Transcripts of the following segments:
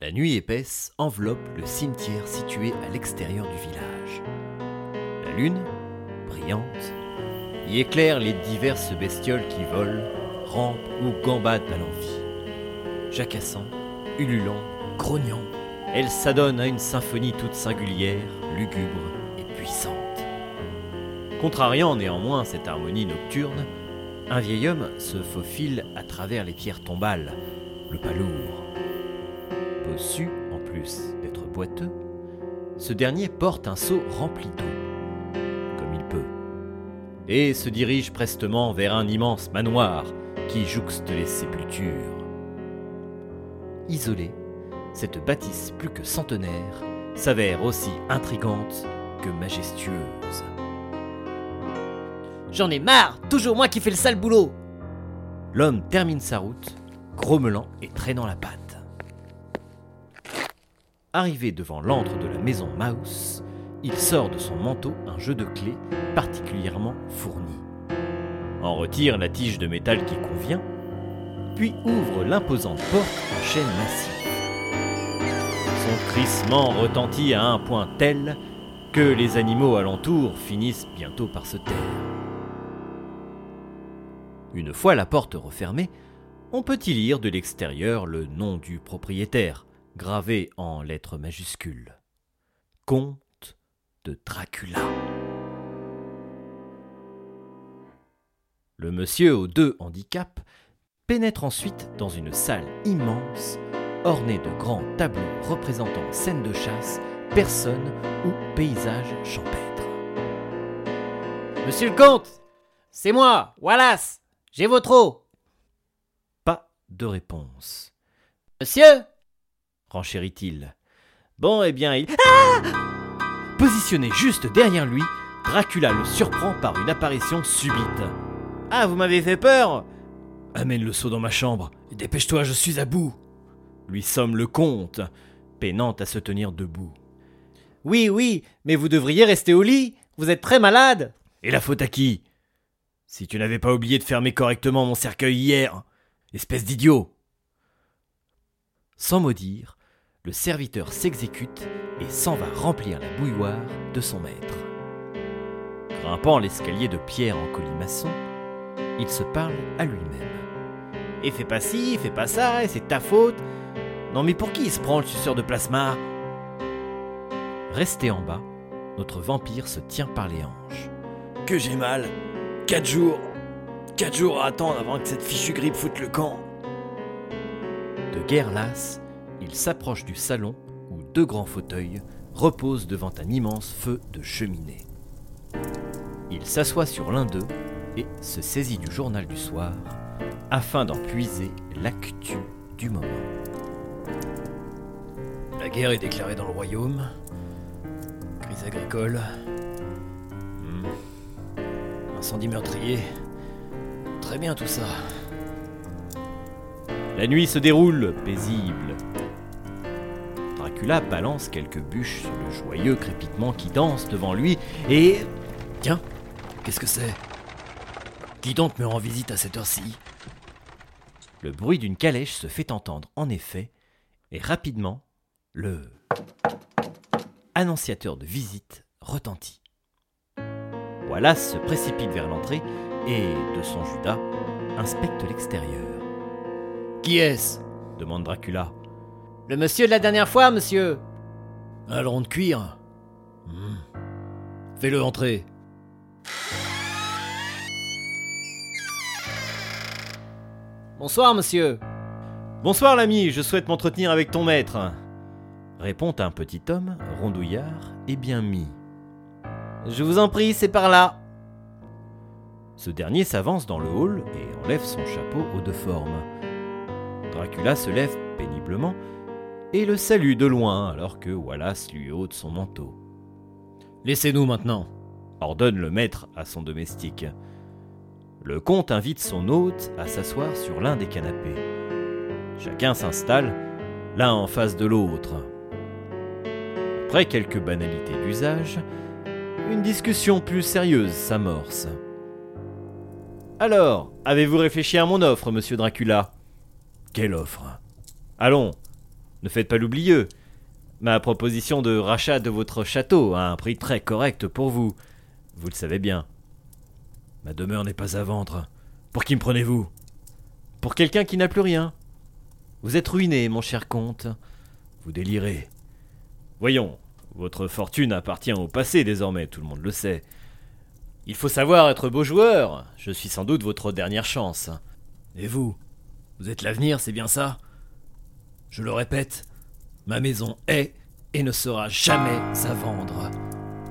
La nuit épaisse enveloppe le cimetière situé à l'extérieur du village. La lune, brillante, y éclaire les diverses bestioles qui volent, rampent ou gambadent à l'envie. Jacassant, ululant, grognant, elles s'adonnent à une symphonie toute singulière, lugubre et puissante. Contrariant néanmoins cette harmonie nocturne, un vieil homme se faufile à travers les pierres tombales, le pas lourd. Bossu, en plus d'être boiteux, ce dernier porte un seau rempli d'eau, comme il peut, et se dirige prestement vers un immense manoir qui jouxte les sépultures. Isolée, cette bâtisse plus que centenaire s'avère aussi intrigante que majestueuse. J'en ai marre, toujours moi qui fais le sale boulot. L'homme termine sa route, grommelant et traînant la patte. Arrivé devant l'antre de la maison Mouse, il sort de son manteau un jeu de clés particulièrement fourni. En retire la tige de métal qui convient, puis ouvre l'imposante porte en chaîne massive. Son crissement retentit à un point tel que les animaux alentour finissent bientôt par se taire. Une fois la porte refermée, on peut y lire de l'extérieur le nom du propriétaire, gravé en lettres majuscules. Comte de Dracula. Le monsieur aux deux handicaps pénètre ensuite dans une salle immense, ornée de grands tableaux représentant scènes de chasse, personnes ou paysages champêtres. Monsieur le comte, c'est moi, Wallace. J'ai votre eau. Pas de réponse. Monsieur renchérit-il. Bon, eh bien, il. Positionné juste derrière lui, Dracula le surprend par une apparition subite. Ah, vous m'avez fait peur Amène le seau dans ma chambre, et dépêche-toi, je suis à bout lui somme le comte, peinant à se tenir debout. Oui, oui, mais vous devriez rester au lit, vous êtes très malade Et la faute à qui? Si tu n'avais pas oublié de fermer correctement mon cercueil hier, espèce d'idiot Sans mot dire, le serviteur s'exécute et s'en va remplir la bouilloire de son maître. Grimpant l'escalier de pierre en colimaçon, il se parle à lui-même. Et fais pas ci, fais pas ça, et c'est ta faute. Non mais pour qui il se prend le suceur de plasma? Resté en bas, notre vampire se tient par les hanches. Que j'ai mal. Quatre jours. Quatre jours à attendre avant que cette fichue grippe foute le camp. De guerre lasse, il s'approche du salon où deux grands fauteuils reposent devant un immense feu de cheminée. Il s'assoit sur l'un d'eux et se saisit du journal du soir afin d'en puiser l'actu du moment. La guerre est déclarée dans le royaume. Crise agricole. Hmm. Incendie meurtrier. Très bien tout ça. La nuit se déroule, paisible. Dracula balance quelques bûches sur le joyeux crépitement qui danse devant lui et... Tiens, qu'est-ce que c'est? Qui donc me rend visite à cette heure-ci? Le bruit d'une calèche se fait entendre en effet, et rapidement, le annonciateur de visite retentit. Wallace se précipite vers l'entrée et, de son Judas, inspecte l'extérieur. Qui est-ce? demande Dracula. Le monsieur de la dernière fois, monsieur Un rond de cuir Hmm. Fais-le entrer. Bonsoir, monsieur. Bonsoir l'ami, je souhaite m'entretenir avec ton maître. Répond un petit homme, rondouillard et bien mis. Je vous en prie, c'est par là. Ce dernier s'avance dans le hall et enlève son chapeau aux deux formes. Dracula se lève péniblement et le salue de loin alors que Wallace lui ôte son manteau. Laissez-nous maintenant, ordonne le maître à son domestique. Le comte invite son hôte à s'asseoir sur l'un des canapés. Chacun s'installe, l'un en face de l'autre. Après quelques banalités d'usage, une discussion plus sérieuse s'amorce. Alors, avez-vous réfléchi à mon offre, monsieur Dracula? Quelle offre? Allons, Ne faites pas l'oublieux. Ma proposition de rachat de votre château à un prix très correct pour vous. Vous le savez bien. Ma demeure n'est pas à vendre. Pour qui me prenez-vous? Pour quelqu'un qui n'a plus rien. Vous êtes ruiné, mon cher comte. Vous délirez. Voyons, votre fortune appartient au passé désormais, tout le monde le sait. Il faut savoir être beau joueur. Je suis sans doute votre dernière chance. Et vous? Vous êtes l'avenir, c'est bien ça? Je le répète, ma maison est et ne sera jamais à vendre.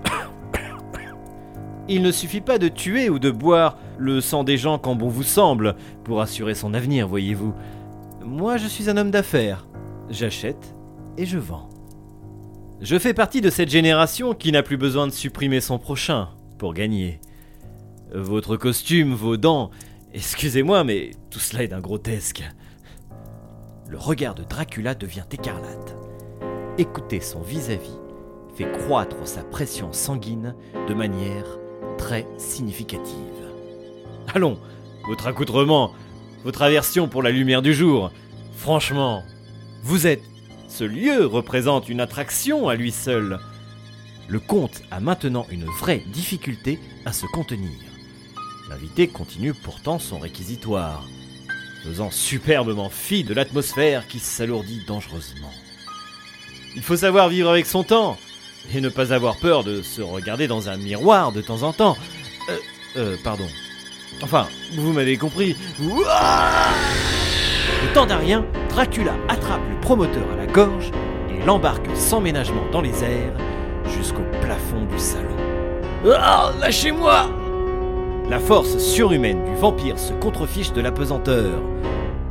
Il ne suffit pas de tuer ou de boire le sang des gens quand bon vous semble pour assurer son avenir, voyez-vous. Moi, je suis un homme d'affaires. J'achète et je vends. Je fais partie de cette génération qui n'a plus besoin de supprimer son prochain pour gagner. Votre costume, vos dents, excusez-moi, mais tout cela est d'un grotesque. Le regard de Dracula devient écarlate. Écoutez son vis-à-vis fait croître sa pression sanguine de manière très significative. Allons, votre accoutrement, votre aversion pour la lumière du jour, franchement, vous êtes ce lieu représente une attraction à lui seul. Le comte a maintenant une vraie difficulté à se contenir. L'invité continue pourtant son réquisitoire, faisant superbement fi de l'atmosphère qui s'alourdit dangereusement. Il faut savoir vivre avec son temps, et ne pas avoir peur de se regarder dans un miroir de temps en temps. Euh, euh pardon. Enfin, vous m'avez compris. Le temps d'un Dracula attrape le promoteur à la gorge et l'embarque sans ménagement dans les airs jusqu'au plafond du salon. Ah, lâchez-moi La force surhumaine du vampire se contrefiche de la pesanteur.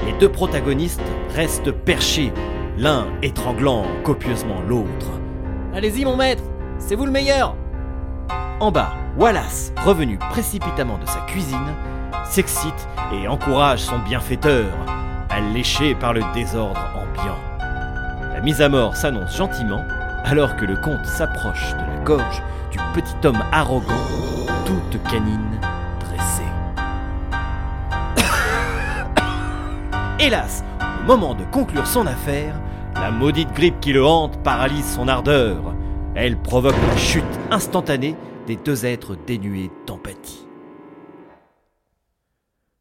Les deux protagonistes restent perchés, l'un étranglant copieusement l'autre. Allez-y mon maître, c'est vous le meilleur En bas, Wallace, revenu précipitamment de sa cuisine, s'excite et encourage son bienfaiteur léché par le désordre ambiant. La mise à mort s'annonce gentiment alors que le comte s'approche de la gorge du petit homme arrogant, toute canine Hélas, au moment de conclure son affaire, la maudite grippe qui le hante paralyse son ardeur. Elle provoque la chute instantanée des deux êtres dénués d'empathie.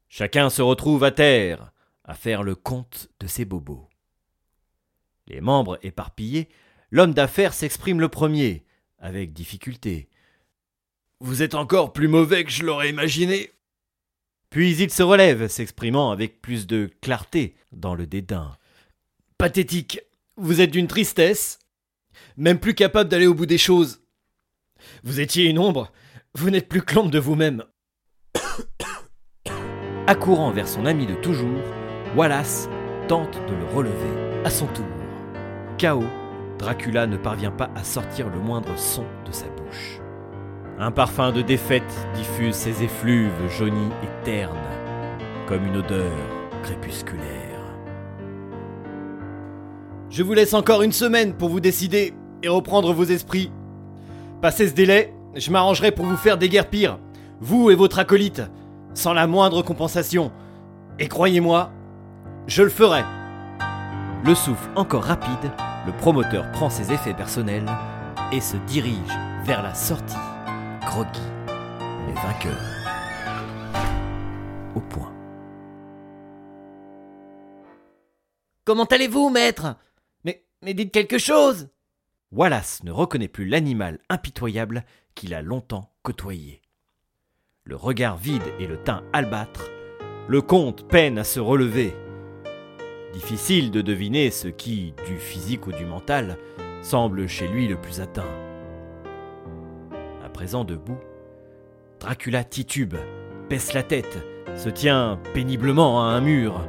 Chacun se retrouve à terre, à faire le compte de ses bobos. Les membres éparpillés, l'homme d'affaires s'exprime le premier, avec difficulté. Vous êtes encore plus mauvais que je l'aurais imaginé. Puis il se relève, s'exprimant avec plus de clarté dans le dédain. Pathétique. Vous êtes d'une tristesse. Même plus capable d'aller au bout des choses. Vous étiez une ombre. Vous n'êtes plus que de vous-même. Accourant vers son ami de toujours, Wallace tente de le relever à son tour. Chaos, Dracula ne parvient pas à sortir le moindre son de sa bouche. Un parfum de défaite diffuse ses effluves jaunis et ternes, comme une odeur crépusculaire. Je vous laisse encore une semaine pour vous décider et reprendre vos esprits. Passez ce délai, je m'arrangerai pour vous faire déguerpir, vous et votre acolyte, sans la moindre compensation. Et croyez-moi, je le ferai. Le souffle encore rapide, le promoteur prend ses effets personnels et se dirige vers la sortie, groggy, mais vainqueur. Au point. Comment allez-vous, maître? Mais, mais dites quelque chose Wallace ne reconnaît plus l'animal impitoyable qu'il a longtemps côtoyé. Le regard vide et le teint albâtre, le comte peine à se relever. Difficile de deviner ce qui, du physique ou du mental, semble chez lui le plus atteint. Présent debout, Dracula titube, baisse la tête, se tient péniblement à un mur.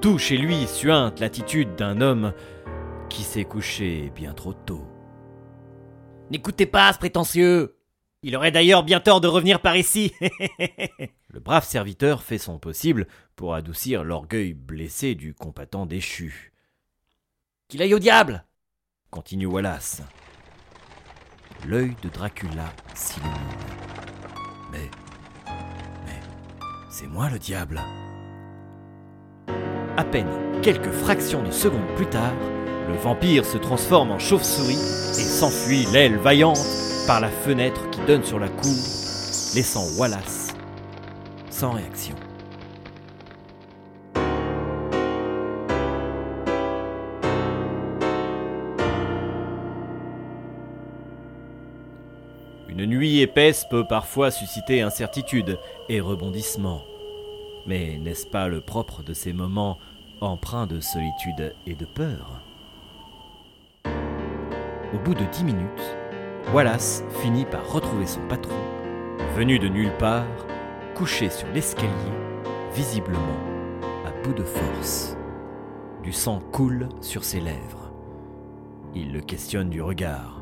Tout chez lui suinte l'attitude d'un homme qui s'est couché bien trop tôt. N'écoutez pas ce prétentieux Il aurait d'ailleurs bien tort de revenir par ici Le brave serviteur fait son possible pour adoucir l'orgueil blessé du combattant déchu. Qu'il aille au diable continue Wallace. L'œil de Dracula s'illumine. Mais. Mais. C'est moi le diable. À peine quelques fractions de secondes plus tard, Le vampire se transforme en chauve-souris et s'enfuit l'aile vaillante par la fenêtre qui donne sur la cour, laissant Wallace sans réaction. Une nuit épaisse peut parfois susciter incertitude et rebondissement. Mais n'est-ce pas le propre de ces moments empreints de solitude et de peur? Au bout de dix minutes, Wallace finit par retrouver son patron, venu de nulle part, couché sur l'escalier, visiblement à bout de force. Du sang coule sur ses lèvres. Il le questionne du regard.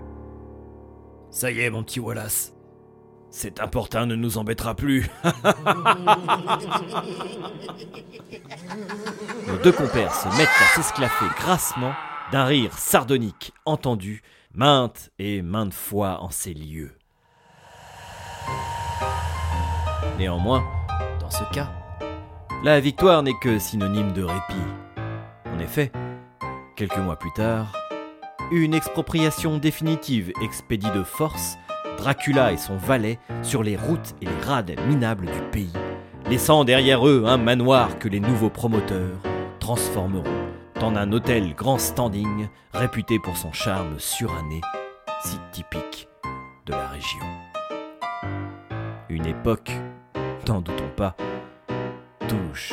Ça y est, mon petit Wallace. Cet importun ne nous embêtera plus. Nos deux compères se mettent à s'esclaffer grassement d'un rire sardonique entendu maintes et maintes fois en ces lieux. Néanmoins, dans ce cas, la victoire n'est que synonyme de répit. En effet, quelques mois plus tard, une expropriation définitive expédie de force Dracula et son valet sur les routes et les rades minables du pays, laissant derrière eux un manoir que les nouveaux promoteurs transformeront en un hôtel grand standing réputé pour son charme suranné, si typique de la région. Une époque, n'en doutons pas, touche